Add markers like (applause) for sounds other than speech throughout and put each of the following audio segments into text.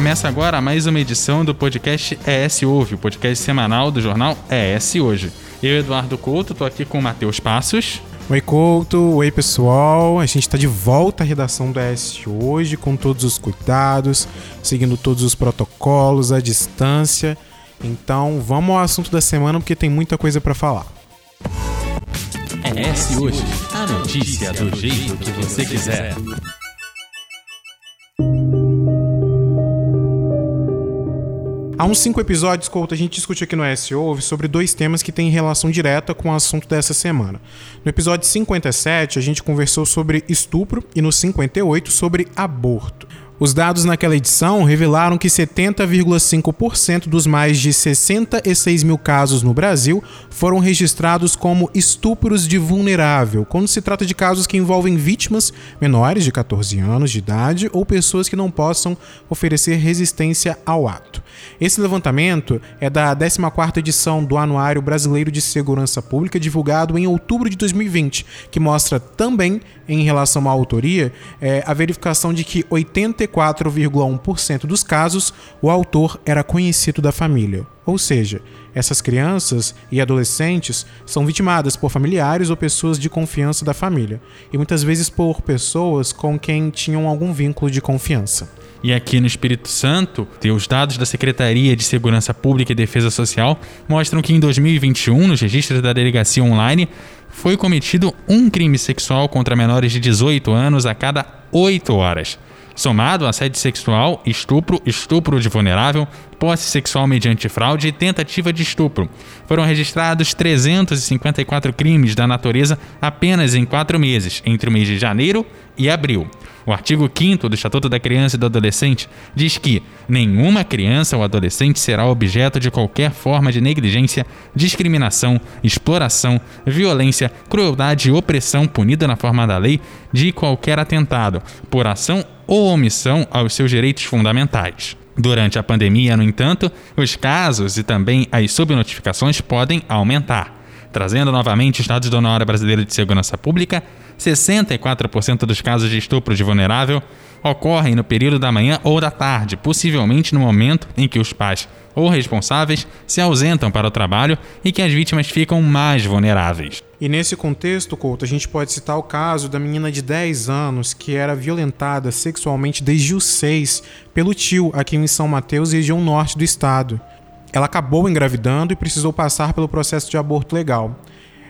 Começa agora mais uma edição do podcast ES Ouve, o podcast semanal do jornal ES Hoje. Eu, Eduardo Couto, tô aqui com o Matheus Passos. Oi, Couto. Oi, pessoal. A gente está de volta à redação do ES Hoje, com todos os cuidados, seguindo todos os protocolos, a distância. Então, vamos ao assunto da semana, porque tem muita coisa para falar. ES Hoje, a notícia do jeito que você quiser. Há uns cinco episódios, Couto, a gente discutiu aqui no SO sobre dois temas que têm relação direta com o assunto dessa semana. No episódio 57, a gente conversou sobre estupro e no 58 sobre aborto. Os dados naquela edição revelaram que 70,5% dos mais de 66 mil casos no Brasil foram registrados como estupros de vulnerável, quando se trata de casos que envolvem vítimas menores de 14 anos de idade ou pessoas que não possam oferecer resistência ao ato. Esse levantamento é da 14ª edição do Anuário Brasileiro de Segurança Pública, divulgado em outubro de 2020, que mostra também, em relação à autoria, é, a verificação de que 84,1% dos casos o autor era conhecido da família. Ou seja, essas crianças e adolescentes são vitimadas por familiares ou pessoas de confiança da família, e muitas vezes por pessoas com quem tinham algum vínculo de confiança. E aqui no Espírito Santo, os dados da Secretaria de Segurança Pública e Defesa Social mostram que em 2021, nos registros da delegacia online, foi cometido um crime sexual contra menores de 18 anos a cada 8 horas. Somado assédio sexual, estupro, estupro de vulnerável, posse sexual mediante fraude e tentativa de estupro. Foram registrados 354 crimes da natureza apenas em quatro meses, entre o mês de janeiro e abril. O artigo 5 do Estatuto da Criança e do Adolescente diz que nenhuma criança ou adolescente será objeto de qualquer forma de negligência, discriminação, exploração, violência, crueldade e opressão punida na forma da lei de qualquer atentado, por ação ou omissão aos seus direitos fundamentais. Durante a pandemia, no entanto, os casos e também as subnotificações podem aumentar. Trazendo novamente os dados da Hora Brasileira de Segurança Pública, 64% dos casos de estupro de vulnerável ocorrem no período da manhã ou da tarde, possivelmente no momento em que os pais ou responsáveis se ausentam para o trabalho e que as vítimas ficam mais vulneráveis. E nesse contexto, Couto, a gente pode citar o caso da menina de 10 anos que era violentada sexualmente desde os 6 pelo tio aqui em São Mateus, região norte do estado. Ela acabou engravidando e precisou passar pelo processo de aborto legal.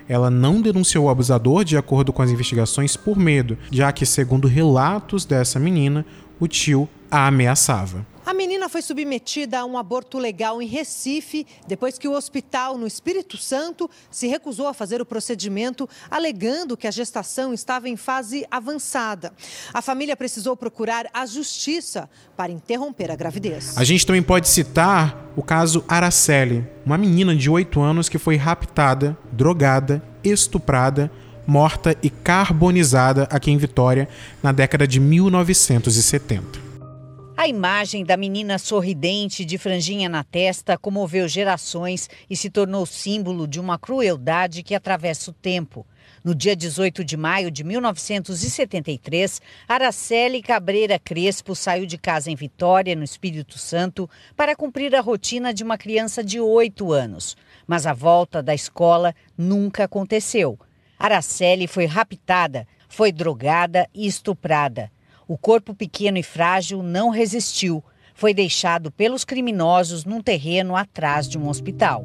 Ela não denunciou o abusador de acordo com as investigações por medo, já que, segundo relatos dessa menina, o tio a ameaçava. A menina foi submetida a um aborto legal em Recife, depois que o hospital no Espírito Santo se recusou a fazer o procedimento, alegando que a gestação estava em fase avançada. A família precisou procurar a justiça para interromper a gravidez. A gente também pode citar o caso Araceli, uma menina de 8 anos que foi raptada, drogada, estuprada, morta e carbonizada aqui em Vitória na década de 1970. A imagem da menina sorridente de franjinha na testa comoveu gerações e se tornou símbolo de uma crueldade que atravessa o tempo. No dia 18 de maio de 1973, Araceli Cabreira Crespo saiu de casa em Vitória, no Espírito Santo, para cumprir a rotina de uma criança de 8 anos. Mas a volta da escola nunca aconteceu. Araceli foi raptada, foi drogada e estuprada. O corpo pequeno e frágil não resistiu. Foi deixado pelos criminosos num terreno atrás de um hospital.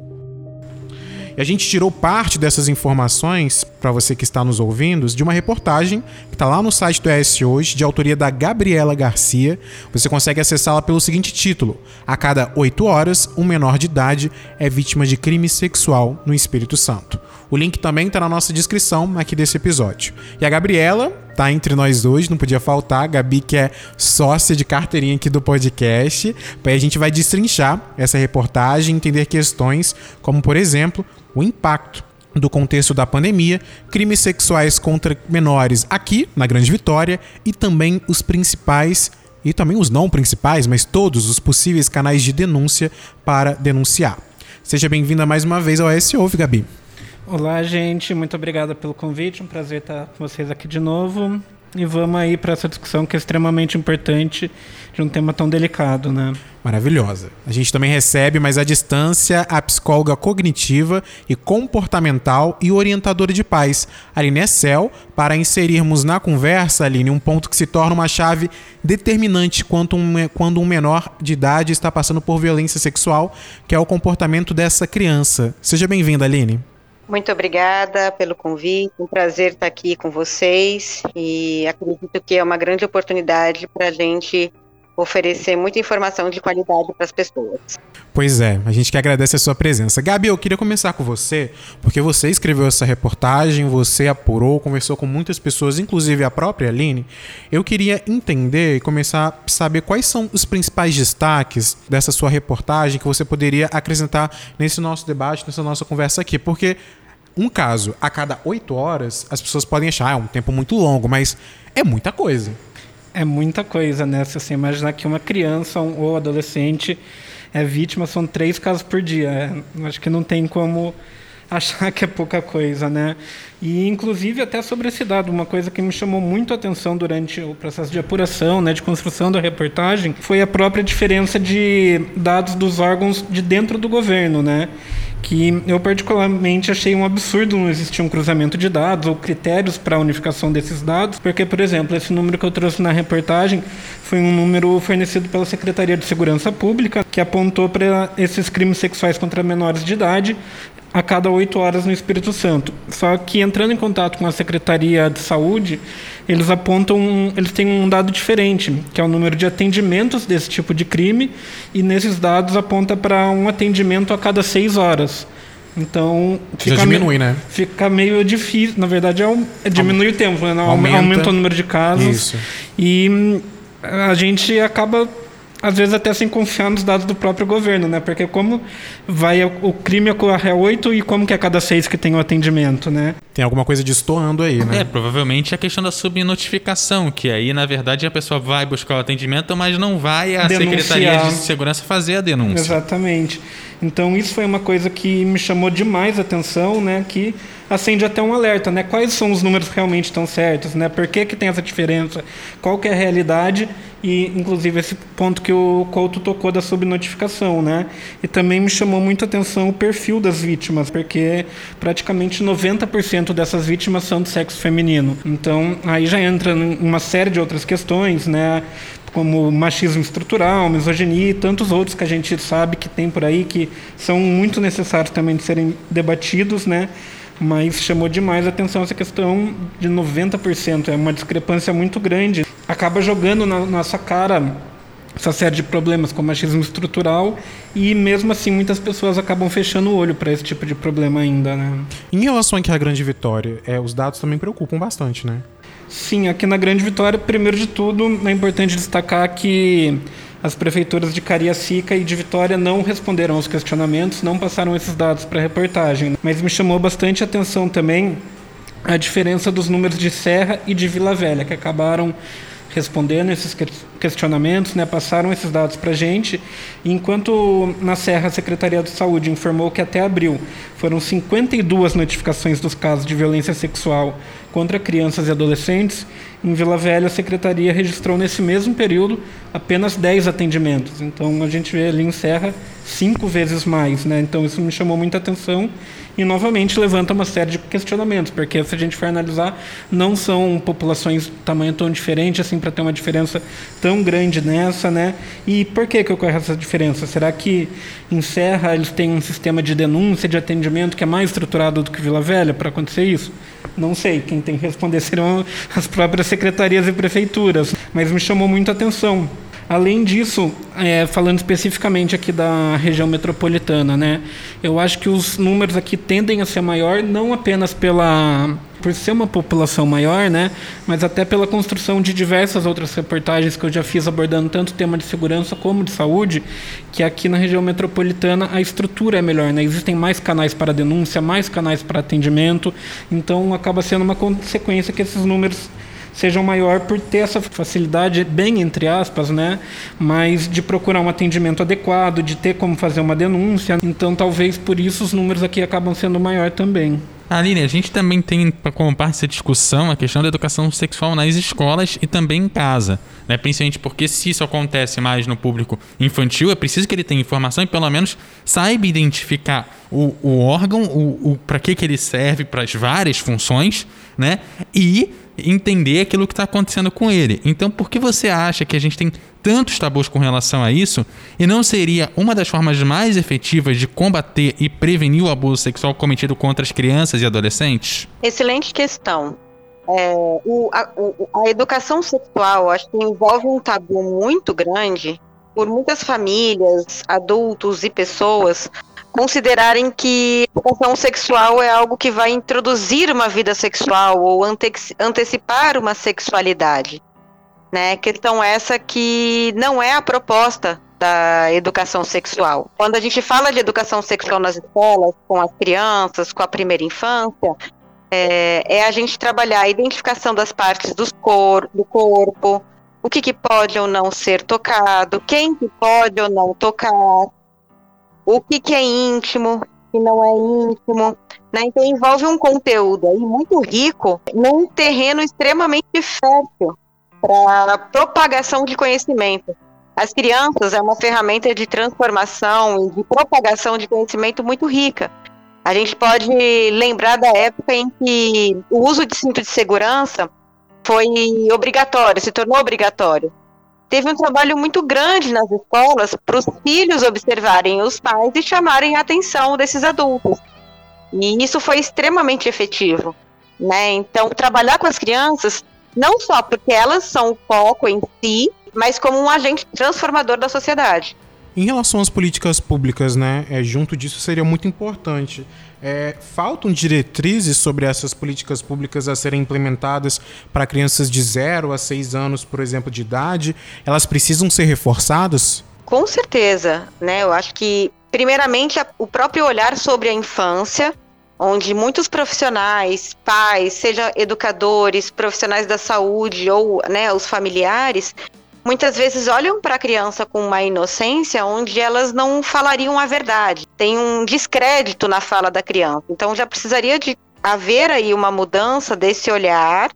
E a gente tirou parte dessas informações, para você que está nos ouvindo, de uma reportagem que está lá no site do ES Hoje, de autoria da Gabriela Garcia. Você consegue acessá-la pelo seguinte título: A cada oito horas, um menor de idade é vítima de crime sexual no Espírito Santo. O link também está na nossa descrição aqui desse episódio. E a Gabriela tá entre nós hoje, não podia faltar. A Gabi, que é sócia de carteirinha aqui do podcast. Aí a gente vai destrinchar essa reportagem, entender questões como, por exemplo, o impacto do contexto da pandemia, crimes sexuais contra menores aqui na Grande Vitória e também os principais e também os não principais, mas todos os possíveis canais de denúncia para denunciar. Seja bem-vinda mais uma vez ao SO, Gabi. Olá, gente. Muito obrigada pelo convite. Um prazer estar com vocês aqui de novo. e vamos aí para essa discussão que é extremamente importante de um tema tão delicado, né? Maravilhosa. A gente também recebe, mas à distância, a psicóloga cognitiva e comportamental e orientadora de paz, Aline Essel, para inserirmos na conversa, Aline, um ponto que se torna uma chave determinante quando um, quando um menor de idade está passando por violência sexual, que é o comportamento dessa criança. Seja bem-vinda, Aline. Muito obrigada pelo convite, um prazer estar aqui com vocês e acredito que é uma grande oportunidade para a gente oferecer muita informação de qualidade para as pessoas. Pois é, a gente que agradece a sua presença. Gabi, eu queria começar com você, porque você escreveu essa reportagem, você apurou, conversou com muitas pessoas, inclusive a própria Aline. Eu queria entender e começar a saber quais são os principais destaques dessa sua reportagem que você poderia acrescentar nesse nosso debate, nessa nossa conversa aqui, porque um caso a cada oito horas, as pessoas podem achar, ah, é um tempo muito longo, mas é muita coisa é muita coisa, né? Se você imaginar que uma criança ou adolescente é vítima, são três casos por dia. É, acho que não tem como achar que é pouca coisa, né? E inclusive até sobre esse dado, uma coisa que me chamou muito a atenção durante o processo de apuração, né, de construção da reportagem, foi a própria diferença de dados dos órgãos de dentro do governo, né? que eu particularmente achei um absurdo não existir um cruzamento de dados ou critérios para a unificação desses dados, porque, por exemplo, esse número que eu trouxe na reportagem foi um número fornecido pela Secretaria de Segurança Pública, que apontou para esses crimes sexuais contra menores de idade a cada oito horas no Espírito Santo. Só que entrando em contato com a Secretaria de Saúde, eles apontam, eles têm um dado diferente, que é o número de atendimentos desse tipo de crime, e nesses dados aponta para um atendimento a cada seis horas. Então fica diminui, meio, né? Fica meio difícil. Na verdade, é, um, é diminui o tempo, né? aumenta, aumenta o número de casos. Isso. E hum, a gente acaba às vezes até sem confiar nos dados do próprio governo, né? Porque como vai o crime ocorre a oito e como que é cada seis que tem o atendimento, né? Tem alguma coisa destoando aí, né? É, provavelmente a questão da subnotificação, que aí, na verdade, a pessoa vai buscar o atendimento, mas não vai a Denunciar. Secretaria de Segurança fazer a denúncia. Exatamente. Então isso foi uma coisa que me chamou demais a atenção, né? Que acende até um alerta, né? Quais são os números realmente tão certos, né? Por que, que tem essa diferença? Qual que é a realidade? E, inclusive, esse ponto que o Couto tocou da subnotificação, né? E também me chamou muito a atenção o perfil das vítimas, porque praticamente 90% dessas vítimas são de sexo feminino. Então, aí já entra uma série de outras questões, né? Como machismo estrutural, misoginia e tantos outros que a gente sabe que tem por aí que são muito necessários também de serem debatidos, né? Mas chamou demais a atenção essa questão de 90%, é uma discrepância muito grande. Acaba jogando na nossa cara essa série de problemas como machismo estrutural e mesmo assim muitas pessoas acabam fechando o olho para esse tipo de problema ainda, né? Em relação aqui à Grande Vitória, é, os dados também preocupam bastante, né? Sim, aqui na Grande Vitória, primeiro de tudo, é importante destacar que as prefeituras de Cariacica e de Vitória não responderam aos questionamentos, não passaram esses dados para a reportagem. Mas me chamou bastante atenção também a diferença dos números de Serra e de Vila Velha, que acabaram respondendo esses questionamentos, né, passaram esses dados para a gente. Enquanto na Serra a Secretaria de Saúde informou que até abril foram 52 notificações dos casos de violência sexual contra crianças e adolescentes, em Vila Velha a Secretaria registrou nesse mesmo período apenas 10 atendimentos. Então a gente vê ali em Serra cinco vezes mais. Né? Então isso me chamou muita atenção e novamente levanta uma série de questionamentos, porque se a gente for analisar, não são populações de tamanho tão diferente assim para ter uma diferença tão grande nessa, né? E por que que ocorre essa diferença? Será que em Serra eles têm um sistema de denúncia, de atendimento que é mais estruturado do que Vila Velha para acontecer isso? Não sei, quem tem que responder (laughs) serão as próprias secretarias e prefeituras, mas me chamou muito atenção. Além disso, é, falando especificamente aqui da região metropolitana, né, eu acho que os números aqui tendem a ser maior, não apenas pela por ser uma população maior, né, mas até pela construção de diversas outras reportagens que eu já fiz abordando tanto o tema de segurança como de saúde, que aqui na região metropolitana a estrutura é melhor, né, existem mais canais para denúncia, mais canais para atendimento, então acaba sendo uma consequência que esses números sejam maior por ter essa facilidade, bem entre aspas, né? Mas de procurar um atendimento adequado, de ter como fazer uma denúncia. Então, talvez por isso os números aqui acabam sendo maior também. Aline, a gente também tem como parte dessa discussão a questão da educação sexual nas escolas e também em casa. Né? Principalmente porque se isso acontece mais no público infantil, é preciso que ele tenha informação e pelo menos saiba identificar o, o órgão, o, o para que, que ele serve, para as várias funções, né? E entender aquilo que está acontecendo com ele. Então, por que você acha que a gente tem tantos tabus com relação a isso e não seria uma das formas mais efetivas de combater e prevenir o abuso sexual cometido contra as crianças e adolescentes? Excelente questão. É, o, a, o, a educação sexual acho que envolve um tabu muito grande por muitas famílias, adultos e pessoas considerarem que educação sexual é algo que vai introduzir uma vida sexual ou ante antecipar uma sexualidade. Né? Questão essa que não é a proposta da educação sexual. Quando a gente fala de educação sexual nas escolas, com as crianças, com a primeira infância, é, é a gente trabalhar a identificação das partes cor, do corpo, o que, que pode ou não ser tocado, quem que pode ou não tocar, o que, que é íntimo, o que não é íntimo. Né? Então envolve um conteúdo aí muito rico num terreno extremamente fértil para propagação de conhecimento. As crianças é uma ferramenta de transformação e de propagação de conhecimento muito rica. A gente pode lembrar da época em que o uso de cinto de segurança foi obrigatório, se tornou obrigatório teve um trabalho muito grande nas escolas para os filhos observarem os pais e chamarem a atenção desses adultos. E isso foi extremamente efetivo. Né? Então, trabalhar com as crianças, não só porque elas são o foco em si, mas como um agente transformador da sociedade. Em relação às políticas públicas, né, é, junto disso seria muito importante. É, faltam diretrizes sobre essas políticas públicas a serem implementadas para crianças de 0 a 6 anos, por exemplo, de idade. Elas precisam ser reforçadas? Com certeza, né? Eu acho que, primeiramente, o próprio olhar sobre a infância, onde muitos profissionais, pais, seja educadores, profissionais da saúde ou né, os familiares, muitas vezes olham para a criança com uma inocência onde elas não falariam a verdade. Tem um descrédito na fala da criança. Então já precisaria de haver aí uma mudança desse olhar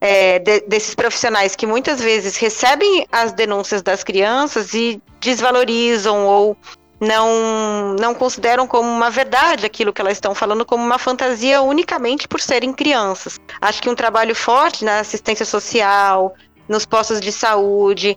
é, de, desses profissionais que muitas vezes recebem as denúncias das crianças e desvalorizam ou não, não consideram como uma verdade aquilo que elas estão falando, como uma fantasia unicamente por serem crianças. Acho que um trabalho forte na assistência social, nos postos de saúde,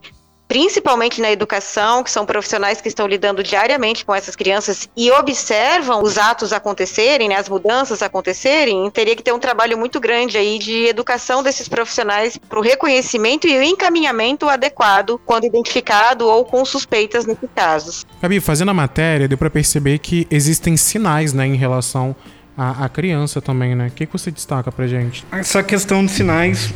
principalmente na educação, que são profissionais que estão lidando diariamente com essas crianças e observam os atos acontecerem, né, as mudanças acontecerem, teria que ter um trabalho muito grande aí de educação desses profissionais para o reconhecimento e o encaminhamento adequado quando identificado ou com suspeitas nesses casos. Gabi, fazendo a matéria, deu para perceber que existem sinais, né, em relação à, criança também, né? O que, que você destaca pra gente? Essa questão de sinais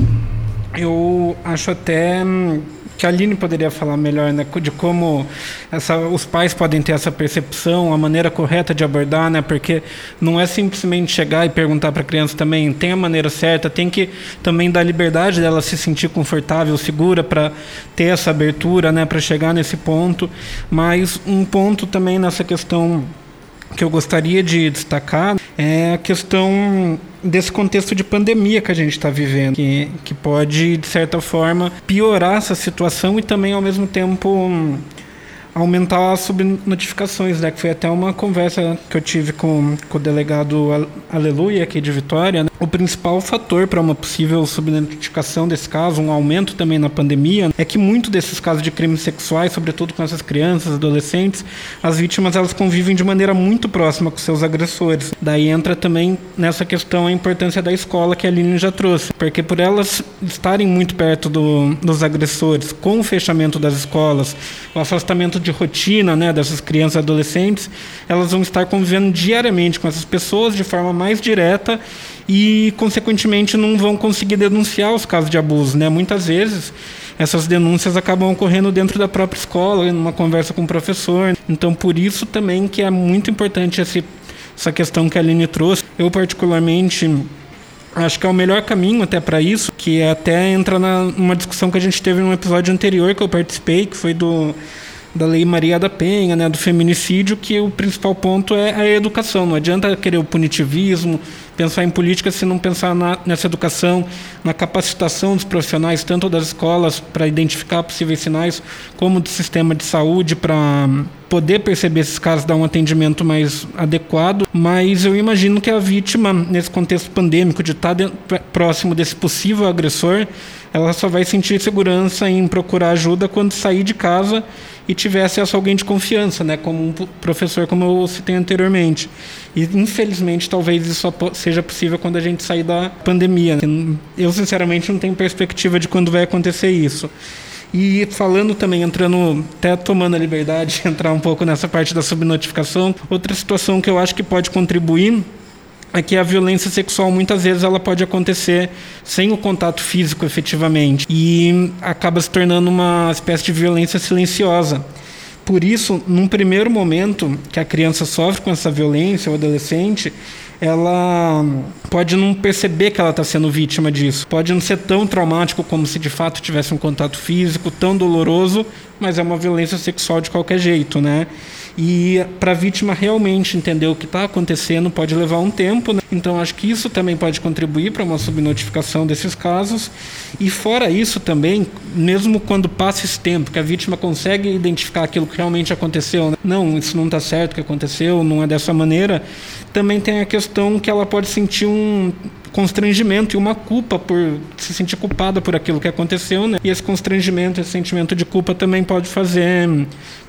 eu acho até hum, que a Aline poderia falar melhor né, de como essa, os pais podem ter essa percepção, a maneira correta de abordar, né, porque não é simplesmente chegar e perguntar para a criança também, tem a maneira certa, tem que também dar liberdade dela se sentir confortável, segura para ter essa abertura, né, para chegar nesse ponto. Mas um ponto também nessa questão que eu gostaria de destacar é a questão desse contexto de pandemia que a gente está vivendo, que, que pode, de certa forma, piorar essa situação e também, ao mesmo tempo, aumentar as subnotificações, né? Que foi até uma conversa que eu tive com, com o delegado Aleluia aqui de Vitória. Né? O principal fator para uma possível subnotificação desse caso, um aumento também na pandemia, é que muito desses casos de crimes sexuais, sobretudo com essas crianças, adolescentes, as vítimas elas convivem de maneira muito próxima com seus agressores. Daí entra também nessa questão a importância da escola que a Aline já trouxe, porque por elas estarem muito perto do, dos agressores, com o fechamento das escolas, o afastamento de rotina né, dessas crianças e adolescentes, elas vão estar convivendo diariamente com essas pessoas de forma mais direta e, consequentemente, não vão conseguir denunciar os casos de abuso. Né? Muitas vezes, essas denúncias acabam ocorrendo dentro da própria escola, numa conversa com o professor. Então, por isso também que é muito importante esse, essa questão que a Aline trouxe. Eu, particularmente, acho que é o melhor caminho até para isso, que até entra numa discussão que a gente teve num episódio anterior que eu participei, que foi do da Lei Maria da Penha, né, do feminicídio, que o principal ponto é a educação. Não adianta querer o punitivismo, pensar em política se não pensar na, nessa educação, na capacitação dos profissionais, tanto das escolas para identificar possíveis sinais, como do sistema de saúde para poder perceber esses casos, dar um atendimento mais adequado. Mas eu imagino que a vítima, nesse contexto pandêmico, de estar próximo desse possível agressor, ela só vai sentir segurança em procurar ajuda quando sair de casa e tiver acesso a alguém de confiança, né, como um professor, como eu citei anteriormente. E infelizmente talvez isso só seja possível quando a gente sair da pandemia. Eu sinceramente não tenho perspectiva de quando vai acontecer isso. E falando também, entrando, até tomando a liberdade de (laughs) entrar um pouco nessa parte da subnotificação, outra situação que eu acho que pode contribuir é que a violência sexual muitas vezes ela pode acontecer sem o contato físico efetivamente e acaba se tornando uma espécie de violência silenciosa. Por isso, num primeiro momento que a criança sofre com essa violência, o adolescente, ela pode não perceber que ela está sendo vítima disso. Pode não ser tão traumático como se de fato tivesse um contato físico, tão doloroso, mas é uma violência sexual de qualquer jeito, né? E para a vítima realmente entender o que está acontecendo pode levar um tempo. Né? Então acho que isso também pode contribuir para uma subnotificação desses casos. E fora isso também, mesmo quando passa esse tempo, que a vítima consegue identificar aquilo que realmente aconteceu, né? não, isso não está certo que aconteceu, não é dessa maneira, também tem a questão que ela pode sentir um constrangimento e uma culpa por se sentir culpada por aquilo que aconteceu, né? E esse constrangimento, esse sentimento de culpa também pode fazer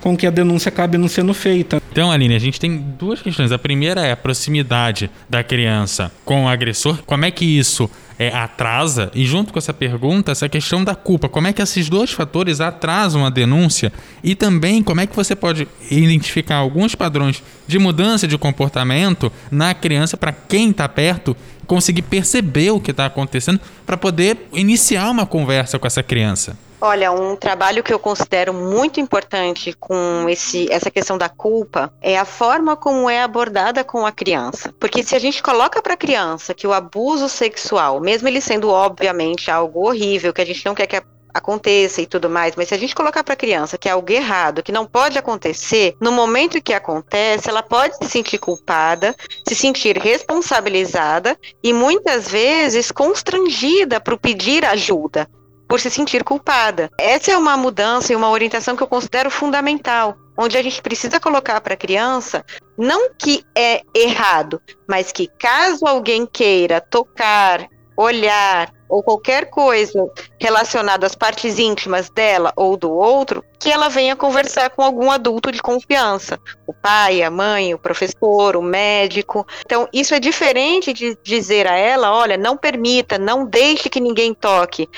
com que a denúncia acabe não sendo feita. Então, Aline, a gente tem duas questões. A primeira é a proximidade da criança com o agressor. Como é que isso é, atrasa, e junto com essa pergunta, essa questão da culpa, como é que esses dois fatores atrasam a denúncia e também como é que você pode identificar alguns padrões de mudança de comportamento na criança para quem está perto conseguir perceber o que está acontecendo para poder iniciar uma conversa com essa criança. Olha, um trabalho que eu considero muito importante com esse, essa questão da culpa é a forma como é abordada com a criança. Porque se a gente coloca para a criança que o abuso sexual, mesmo ele sendo obviamente algo horrível, que a gente não quer que aconteça e tudo mais, mas se a gente colocar para a criança que é algo errado, que não pode acontecer, no momento que acontece, ela pode se sentir culpada, se sentir responsabilizada e muitas vezes constrangida para pedir ajuda por se sentir culpada. Essa é uma mudança e uma orientação que eu considero fundamental, onde a gente precisa colocar para a criança não que é errado, mas que caso alguém queira tocar, olhar ou qualquer coisa relacionada às partes íntimas dela ou do outro, que ela venha conversar com algum adulto de confiança, o pai, a mãe, o professor, o médico. Então, isso é diferente de dizer a ela, olha, não permita, não deixe que ninguém toque,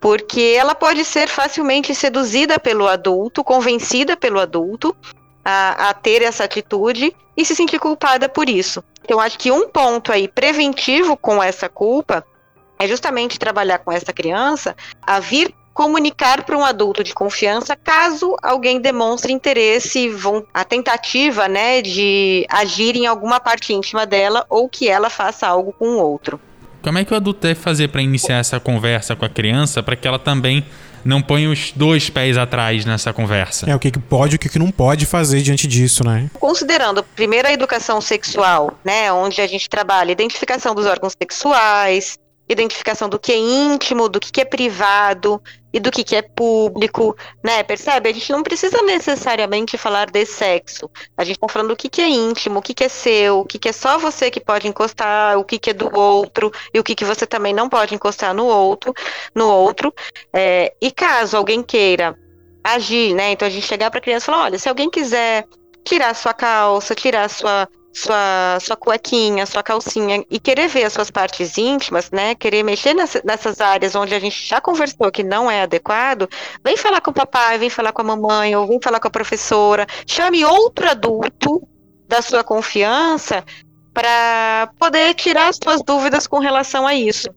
porque ela pode ser facilmente seduzida pelo adulto, convencida pelo adulto a, a, ter essa atitude e se sentir culpada por isso. Então, acho que um ponto aí preventivo com essa culpa é justamente trabalhar com essa criança a vir comunicar para um adulto de confiança caso alguém demonstre interesse, vão, a tentativa né, de agir em alguma parte íntima dela ou que ela faça algo com o outro. Como é que o adulto deve fazer para iniciar essa conversa com a criança para que ela também não ponha os dois pés atrás nessa conversa? É, o que, que pode e o que, que não pode fazer diante disso, né? Considerando primeiro a educação sexual, né, onde a gente trabalha identificação dos órgãos sexuais, identificação do que é íntimo, do que é privado e do que é público, né? Percebe? A gente não precisa necessariamente falar de sexo. A gente está falando do que é íntimo, o que é seu, o que é só você que pode encostar, o que é do outro e o que você também não pode encostar no outro, no outro. É, e caso alguém queira agir, né? Então a gente chegar para a criança e falar, olha, se alguém quiser tirar sua calça, tirar sua sua, sua cuequinha, sua calcinha e querer ver as suas partes íntimas, né? Querer mexer nessa, nessas áreas onde a gente já conversou que não é adequado, vem falar com o papai, vem falar com a mamãe, ou vem falar com a professora, chame outro adulto da sua confiança para poder tirar as suas dúvidas com relação a isso.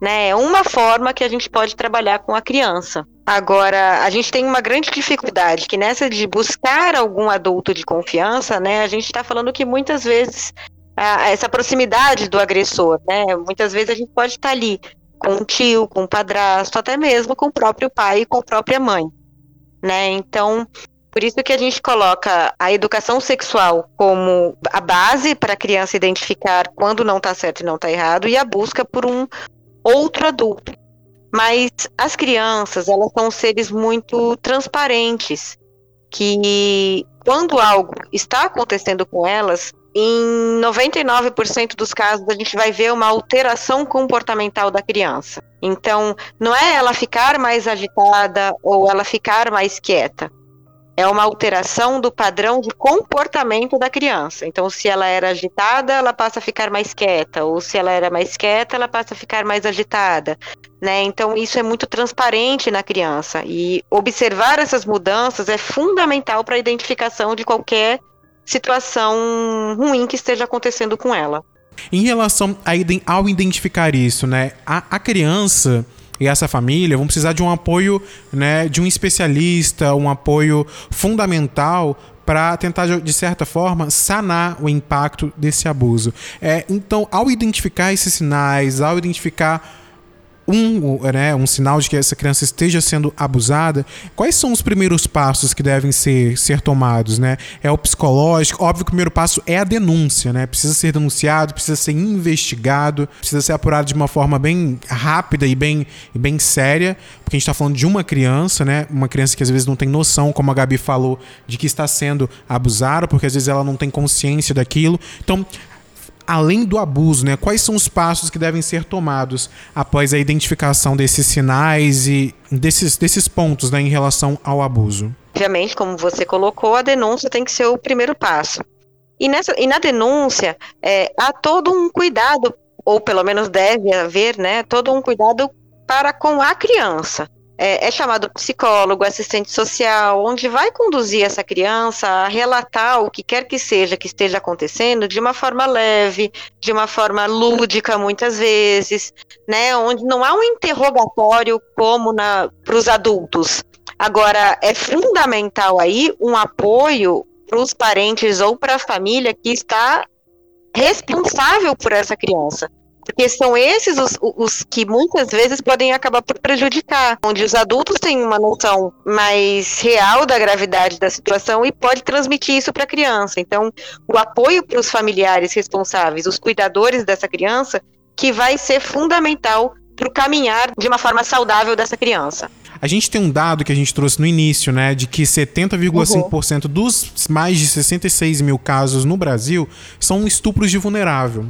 Né? É uma forma que a gente pode trabalhar com a criança. Agora, a gente tem uma grande dificuldade, que nessa de buscar algum adulto de confiança, né, a gente está falando que muitas vezes a, essa proximidade do agressor, né, muitas vezes a gente pode estar tá ali com um tio, com um padrasto, até mesmo com o próprio pai e com a própria mãe, né, então Por isso que a gente coloca a educação sexual como a base para a criança identificar quando não está certo e não está errado e a busca por um outro adulto. Mas as crianças, elas são seres muito transparentes, que quando algo está acontecendo com elas, em 99% dos casos a gente vai ver uma alteração comportamental da criança. Então, não é ela ficar mais agitada ou ela ficar mais quieta. É uma alteração do padrão de comportamento da criança. Então, se ela era agitada, ela passa a ficar mais quieta, ou se ela era mais quieta, ela passa a ficar mais agitada. Né? Então, isso é muito transparente na criança. E observar essas mudanças é fundamental para a identificação de qualquer situação ruim que esteja acontecendo com ela. Em relação ao identificar isso, né, a, a criança e essa família vão precisar de um apoio, né, de um especialista, um apoio fundamental para tentar de certa forma sanar o impacto desse abuso. É, então, ao identificar esses sinais, ao identificar um, né, um sinal de que essa criança esteja sendo abusada, quais são os primeiros passos que devem ser, ser tomados? Né? É o psicológico, óbvio que o primeiro passo é a denúncia, né? Precisa ser denunciado, precisa ser investigado, precisa ser apurado de uma forma bem rápida e bem, e bem séria, porque a gente está falando de uma criança, né? Uma criança que às vezes não tem noção, como a Gabi falou, de que está sendo abusada, porque às vezes ela não tem consciência daquilo. Então, além do abuso, né? Quais são os passos que devem ser tomados após a identificação desses sinais e desses, desses pontos né, em relação ao abuso? Obviamente, como você colocou, a denúncia tem que ser o primeiro passo. E, nessa, e na denúncia, é, há todo um cuidado, ou pelo menos deve haver, né? Todo um cuidado para com a criança é, é, chamado psicólogo, assistente social, onde vai conduzir essa criança a relatar o que quer que seja que esteja acontecendo de uma forma leve, de uma forma lúdica, muitas vezes, né? Onde não há um interrogatório como para os adultos. Agora, é fundamental aí um apoio para os parentes ou para a família que está responsável por essa criança. Porque são esses os, os, que muitas vezes podem acabar por prejudicar, onde os adultos têm uma noção mais real da gravidade da situação e pode transmitir isso para a criança. Então, o apoio para os familiares responsáveis, os cuidadores dessa criança, que vai ser fundamental para o caminhar de uma forma saudável dessa criança. A gente tem um dado que a gente trouxe no início, né, de que 70,5% uhum. dos mais de 66 mil casos no Brasil são estupros de vulnerável.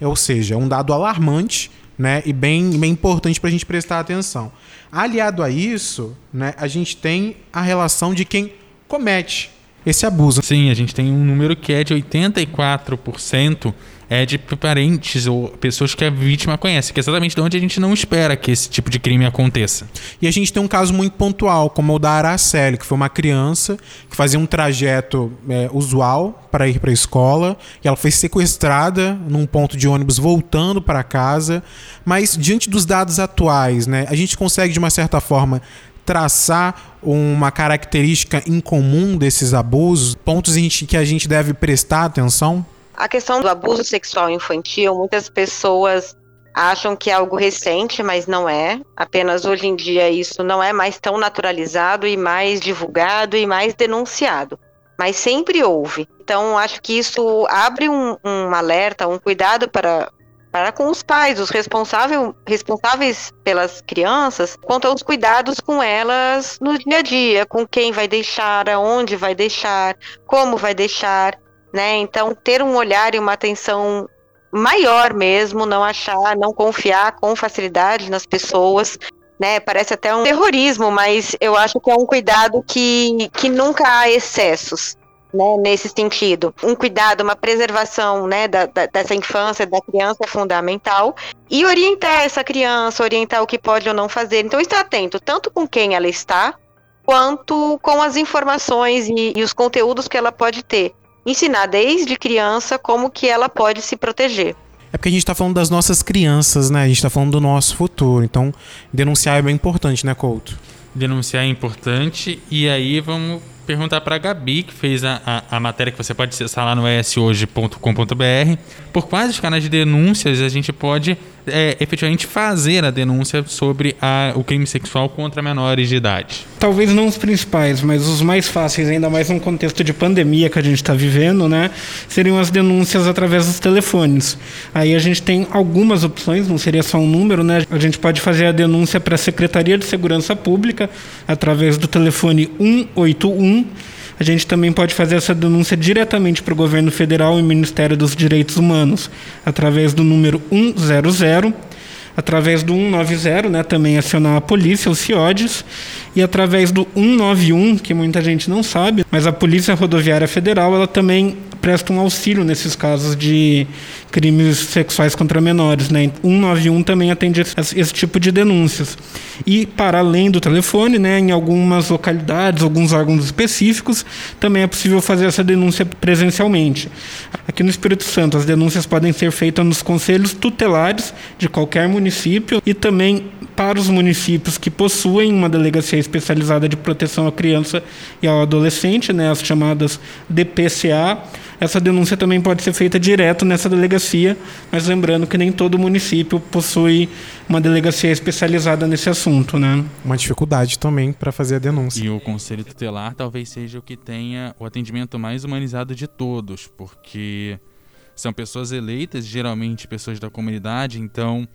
Ou seja, é um dado alarmante né, e bem, bem importante para a gente prestar atenção. Aliado a isso, né, a gente tem a relação de quem comete esse abuso. Sim, a gente tem um número que é de 84% é de parentes ou pessoas que a vítima conhece, que é exatamente de onde a gente não espera que esse tipo de crime aconteça. E a gente tem um caso muito pontual, como o da Araceli, que foi uma criança que fazia um trajeto é, usual para ir para a escola, e ela foi sequestrada num ponto de ônibus voltando para casa, mas diante dos dados atuais, né, a gente consegue de uma certa forma traçar uma característica em comum desses abusos, pontos em que a gente deve prestar atenção? A questão do abuso sexual infantil, muitas pessoas acham que é algo recente, mas não é. Apenas hoje em dia isso não é mais tão naturalizado e mais divulgado e mais denunciado. Mas sempre houve. Então, acho que isso abre um, um alerta, um cuidado para, para com os pais, os responsável, responsáveis pelas crianças, quanto aos cuidados com elas no dia a dia, com quem vai deixar, aonde vai deixar, como vai deixar né? Então, ter um olhar e uma atenção maior mesmo, não achar, não confiar com facilidade nas pessoas, né? Parece até um terrorismo, mas eu acho que é um cuidado que, que nunca há excessos. Né, nesse sentido, um cuidado, uma preservação né, da, da, dessa infância, da criança é fundamental e orientar essa criança, orientar o que pode ou não fazer. Então, estar atento tanto com quem ela está, quanto com as informações e, e os conteúdos que ela pode ter ensinar desde criança como que ela pode se proteger. É porque a gente está falando das nossas crianças, né? A gente está falando do nosso futuro. Então, denunciar é bem importante, né, Couto? Denunciar é importante. E aí vamos perguntar para a Gabi, que fez a, a, a, matéria que você pode acessar lá no eshoje.com.br. Por quais os canais de denúncias a gente pode é, efetivamente fazer a denúncia sobre a, o crime sexual contra menores de idade? Talvez não os principais, mas os mais fáceis, ainda mais num contexto de pandemia que a gente está vivendo, né? Seriam as denúncias através dos telefones. Aí a gente tem algumas opções, não seria só um número, né? A gente pode fazer a denúncia para a Secretaria de Segurança Pública através do telefone 181 a gente também pode fazer essa denúncia diretamente para o governo federal e Ministério dos Direitos Humanos, através do número 100, através do 190, né, também acionar a polícia, os CIODES, e através do 191, que muita gente não sabe, mas a Polícia Rodoviária Federal, ela também presta um auxílio nesses casos de crimes sexuais contra menores. Né? 191 também atende esse, tipo de denúncias. E, para além do telefone, né, em algumas localidades, alguns órgãos específicos, também é possível fazer essa denúncia presencialmente. Aqui no Espírito Santo, as denúncias podem ser feitas nos conselhos tutelares de qualquer município e também para os municípios que possuem uma delegacia especializada de proteção à criança e ao adolescente, né, as chamadas DPCA, essa denúncia também pode ser feita direto nessa delegacia, mas lembrando que nem todo município possui uma delegacia especializada nesse assunto, né? Uma dificuldade também para fazer a denúncia. E o conselho tutelar talvez seja o que tenha o atendimento mais humanizado de todos, porque são pessoas eleitas, geralmente pessoas da comunidade, então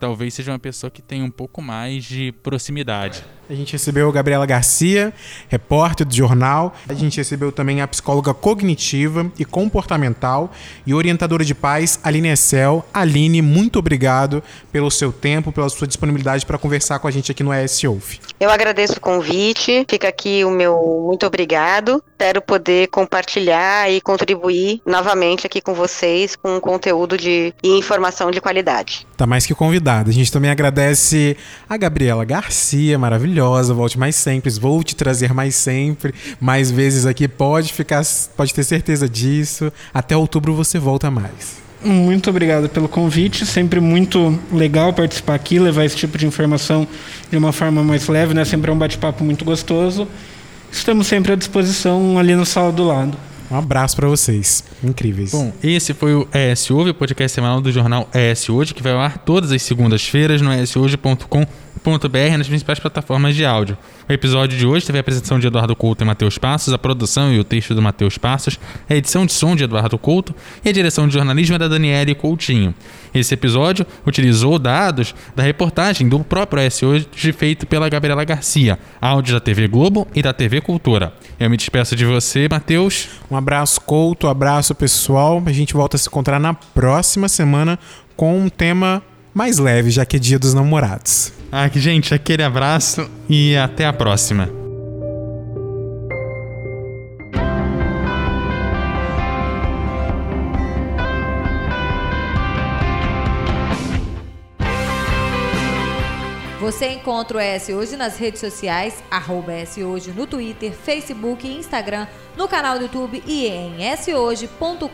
talvez seja uma pessoa que tenha um pouco mais de proximidade. A gente recebeu a Gabriela Garcia, repórter do jornal. A gente recebeu também a psicóloga cognitiva e comportamental e orientadora de paz, Aline Essel. Aline, muito obrigado pelo seu tempo, pela sua disponibilidade para conversar com a gente aqui no ES Ouve. Eu agradeço o convite, fica aqui o meu muito obrigado. Espero poder compartilhar e contribuir novamente aqui com vocês com um conteúdo de e informação de qualidade. Tá mais que convidada. A gente também agradece a Gabriela Garcia, maravilhosa maravilhosa, volte mais sempre, vou te trazer mais sempre, mais vezes aqui, pode ficar, pode ter certeza disso. Até outubro você volta mais. Muito obrigado pelo convite, sempre muito legal participar aqui, levar esse tipo de informação de uma forma mais leve, né? Sempre é um bate-papo muito gostoso. Estamos sempre à disposição ali no sala do lado. Um abraço para vocês. Incríveis. Bom, esse foi o ES Ouve, o podcast semanal do jornal ES Hoje, que vai ao ar todas as segundas-feiras no eshoje.com.br nas principais plataformas de áudio. O episódio de hoje teve a apresentação de Eduardo Couto e Matheus Passos, a produção e o texto do Matheus Passos, a edição de som de Eduardo Couto e a direção de jornalismo é da Daniele Coutinho. Esse episódio utilizou dados da reportagem do próprio S hoje feito pela Gabriela Garcia, áudio da TV Globo e da TV Cultura. Eu me despeço de você, Matheus. Um abraço, Couto, um abraço, pessoal. A gente volta a se encontrar na próxima semana com um tema mais leve, já que é dia dos namorados. Ah, gente, aquele abraço e até a próxima. Você encontra o S Hoje nas redes sociais, arroba S Hoje no Twitter, Facebook e Instagram, no canal do YouTube e em shoje.com.br.